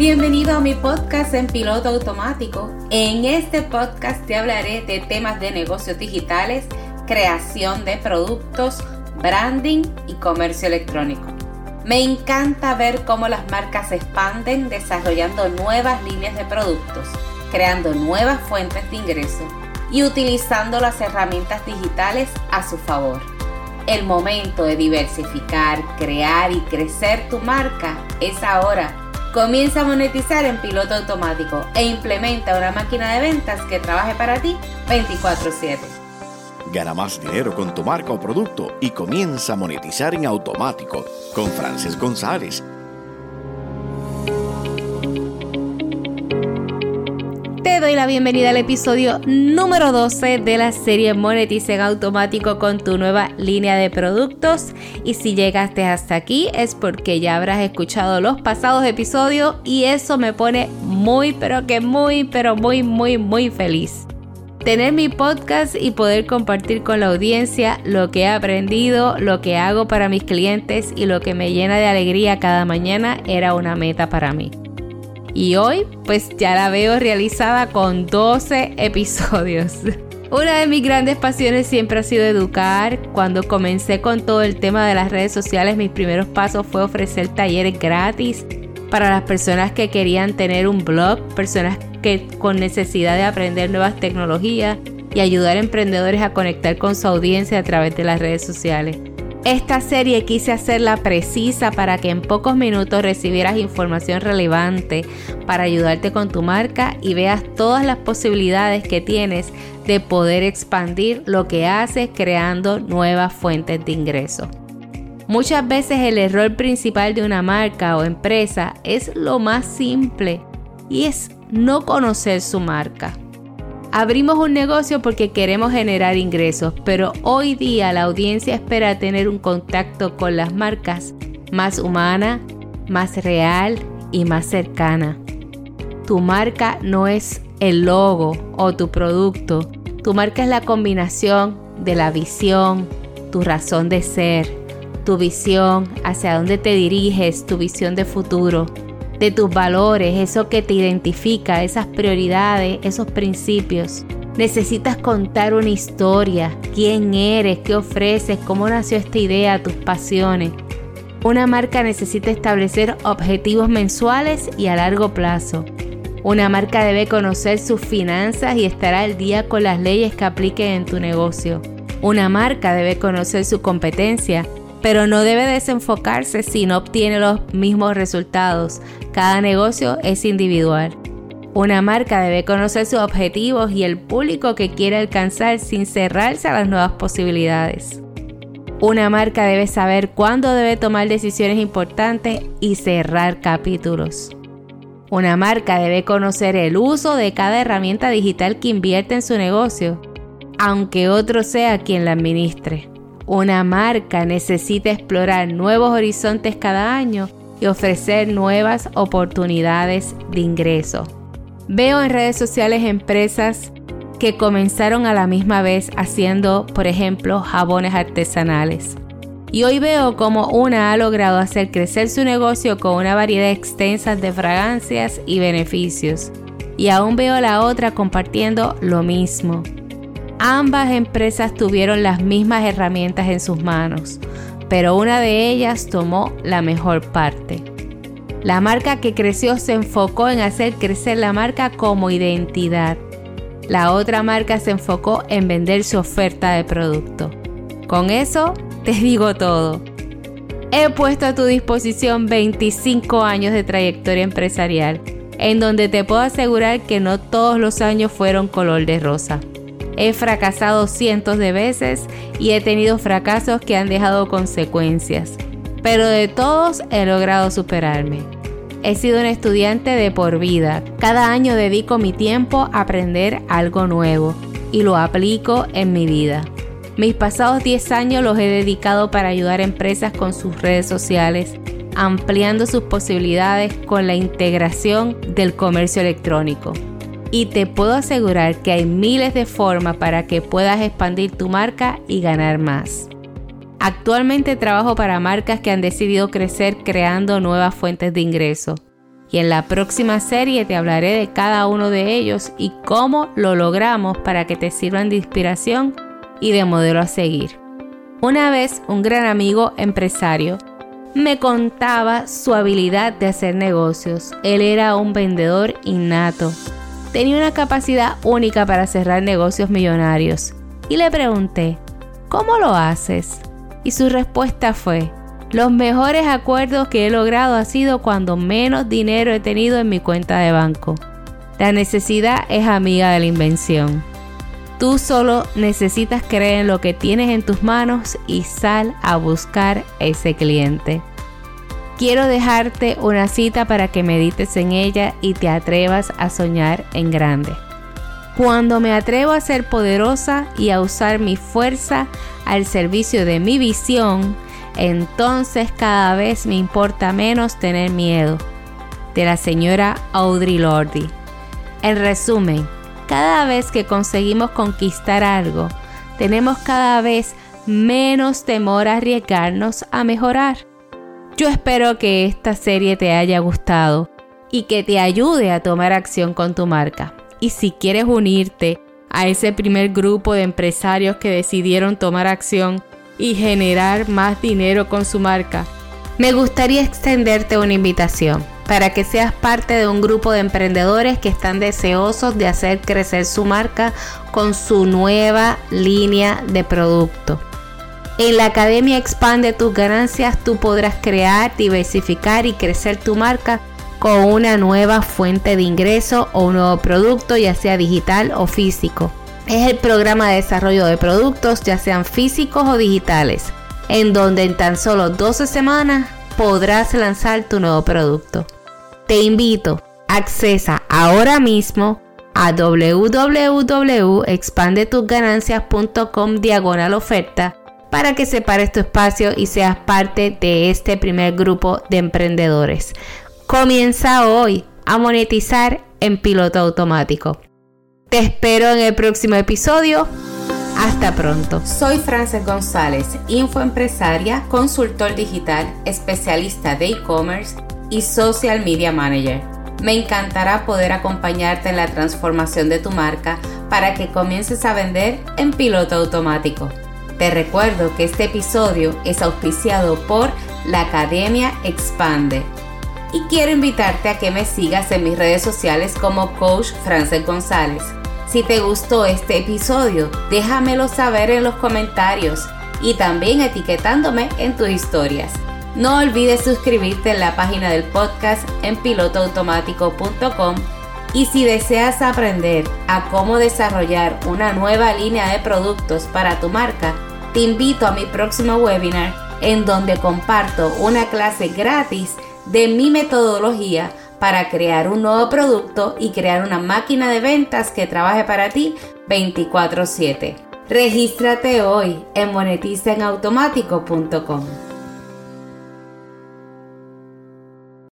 Bienvenido a mi podcast en piloto automático. En este podcast te hablaré de temas de negocios digitales, creación de productos, branding y comercio electrónico. Me encanta ver cómo las marcas se expanden desarrollando nuevas líneas de productos, creando nuevas fuentes de ingreso y utilizando las herramientas digitales a su favor. El momento de diversificar, crear y crecer tu marca es ahora. Comienza a monetizar en piloto automático e implementa una máquina de ventas que trabaje para ti 24/7. Gana más dinero con tu marca o producto y comienza a monetizar en automático con Frances González doy la bienvenida al episodio número 12 de la serie Monetice en automático con tu nueva línea de productos. Y si llegaste hasta aquí es porque ya habrás escuchado los pasados episodios y eso me pone muy, pero que muy, pero muy, muy, muy feliz. Tener mi podcast y poder compartir con la audiencia lo que he aprendido, lo que hago para mis clientes y lo que me llena de alegría cada mañana era una meta para mí. Y hoy pues ya la veo realizada con 12 episodios. Una de mis grandes pasiones siempre ha sido educar. Cuando comencé con todo el tema de las redes sociales, mis primeros pasos fue ofrecer talleres gratis para las personas que querían tener un blog, personas que con necesidad de aprender nuevas tecnologías y ayudar a emprendedores a conectar con su audiencia a través de las redes sociales. Esta serie quise hacerla precisa para que en pocos minutos recibieras información relevante para ayudarte con tu marca y veas todas las posibilidades que tienes de poder expandir lo que haces creando nuevas fuentes de ingreso. Muchas veces el error principal de una marca o empresa es lo más simple y es no conocer su marca. Abrimos un negocio porque queremos generar ingresos, pero hoy día la audiencia espera tener un contacto con las marcas más humana, más real y más cercana. Tu marca no es el logo o tu producto. Tu marca es la combinación de la visión, tu razón de ser, tu visión, hacia dónde te diriges, tu visión de futuro de tus valores, eso que te identifica, esas prioridades, esos principios. Necesitas contar una historia, quién eres, qué ofreces, cómo nació esta idea, tus pasiones. Una marca necesita establecer objetivos mensuales y a largo plazo. Una marca debe conocer sus finanzas y estar al día con las leyes que apliquen en tu negocio. Una marca debe conocer su competencia pero no debe desenfocarse si no obtiene los mismos resultados. Cada negocio es individual. Una marca debe conocer sus objetivos y el público que quiere alcanzar sin cerrarse a las nuevas posibilidades. Una marca debe saber cuándo debe tomar decisiones importantes y cerrar capítulos. Una marca debe conocer el uso de cada herramienta digital que invierte en su negocio, aunque otro sea quien la administre. Una marca necesita explorar nuevos horizontes cada año y ofrecer nuevas oportunidades de ingreso. Veo en redes sociales empresas que comenzaron a la misma vez haciendo, por ejemplo, jabones artesanales. Y hoy veo como una ha logrado hacer crecer su negocio con una variedad extensa de fragancias y beneficios. Y aún veo la otra compartiendo lo mismo. Ambas empresas tuvieron las mismas herramientas en sus manos, pero una de ellas tomó la mejor parte. La marca que creció se enfocó en hacer crecer la marca como identidad. La otra marca se enfocó en vender su oferta de producto. Con eso te digo todo. He puesto a tu disposición 25 años de trayectoria empresarial, en donde te puedo asegurar que no todos los años fueron color de rosa. He fracasado cientos de veces y he tenido fracasos que han dejado consecuencias, pero de todos he logrado superarme. He sido un estudiante de por vida. Cada año dedico mi tiempo a aprender algo nuevo y lo aplico en mi vida. Mis pasados 10 años los he dedicado para ayudar a empresas con sus redes sociales, ampliando sus posibilidades con la integración del comercio electrónico y te puedo asegurar que hay miles de formas para que puedas expandir tu marca y ganar más. Actualmente trabajo para marcas que han decidido crecer creando nuevas fuentes de ingreso. y en la próxima serie te hablaré de cada uno de ellos y cómo lo logramos para que te sirvan de inspiración y de modelo a seguir. Una vez un gran amigo empresario me contaba su habilidad de hacer negocios. Él era un vendedor innato. Tenía una capacidad única para cerrar negocios millonarios. Y le pregunté, ¿cómo lo haces? Y su respuesta fue, los mejores acuerdos que he logrado ha sido cuando menos dinero he tenido en mi cuenta de banco. La necesidad es amiga de la invención. Tú solo necesitas creer en lo que tienes en tus manos y sal a buscar ese cliente. Quiero dejarte una cita para que medites en ella y te atrevas a soñar en grande. Cuando me atrevo a ser poderosa y a usar mi fuerza al servicio de mi visión, entonces cada vez me importa menos tener miedo. De la señora Audrey Lordy. En resumen, cada vez que conseguimos conquistar algo, tenemos cada vez menos temor a arriesgarnos a mejorar. Yo espero que esta serie te haya gustado y que te ayude a tomar acción con tu marca. Y si quieres unirte a ese primer grupo de empresarios que decidieron tomar acción y generar más dinero con su marca. Me gustaría extenderte una invitación para que seas parte de un grupo de emprendedores que están deseosos de hacer crecer su marca con su nueva línea de producto. En la Academia Expande tus ganancias tú podrás crear, diversificar y crecer tu marca con una nueva fuente de ingreso o un nuevo producto, ya sea digital o físico es el programa de desarrollo de productos, ya sean físicos o digitales, en donde en tan solo 12 semanas podrás lanzar tu nuevo producto. Te invito, accesa ahora mismo a www.expandetusganancias.com diagonal oferta para que separes tu espacio y seas parte de este primer grupo de emprendedores. Comienza hoy a monetizar en piloto automático. Te espero en el próximo episodio. Hasta pronto. Soy Frances González, infoempresaria, consultor digital, especialista de e-commerce y social media manager. Me encantará poder acompañarte en la transformación de tu marca para que comiences a vender en piloto automático. Te recuerdo que este episodio es auspiciado por la Academia Expande y quiero invitarte a que me sigas en mis redes sociales como Coach Frances González. Si te gustó este episodio, déjamelo saber en los comentarios y también etiquetándome en tus historias. No olvides suscribirte en la página del podcast en pilotoautomático.com y si deseas aprender a cómo desarrollar una nueva línea de productos para tu marca, te invito a mi próximo webinar en donde comparto una clase gratis de mi metodología para crear un nuevo producto y crear una máquina de ventas que trabaje para ti 24/7. Regístrate hoy en monetizaenautomático.com.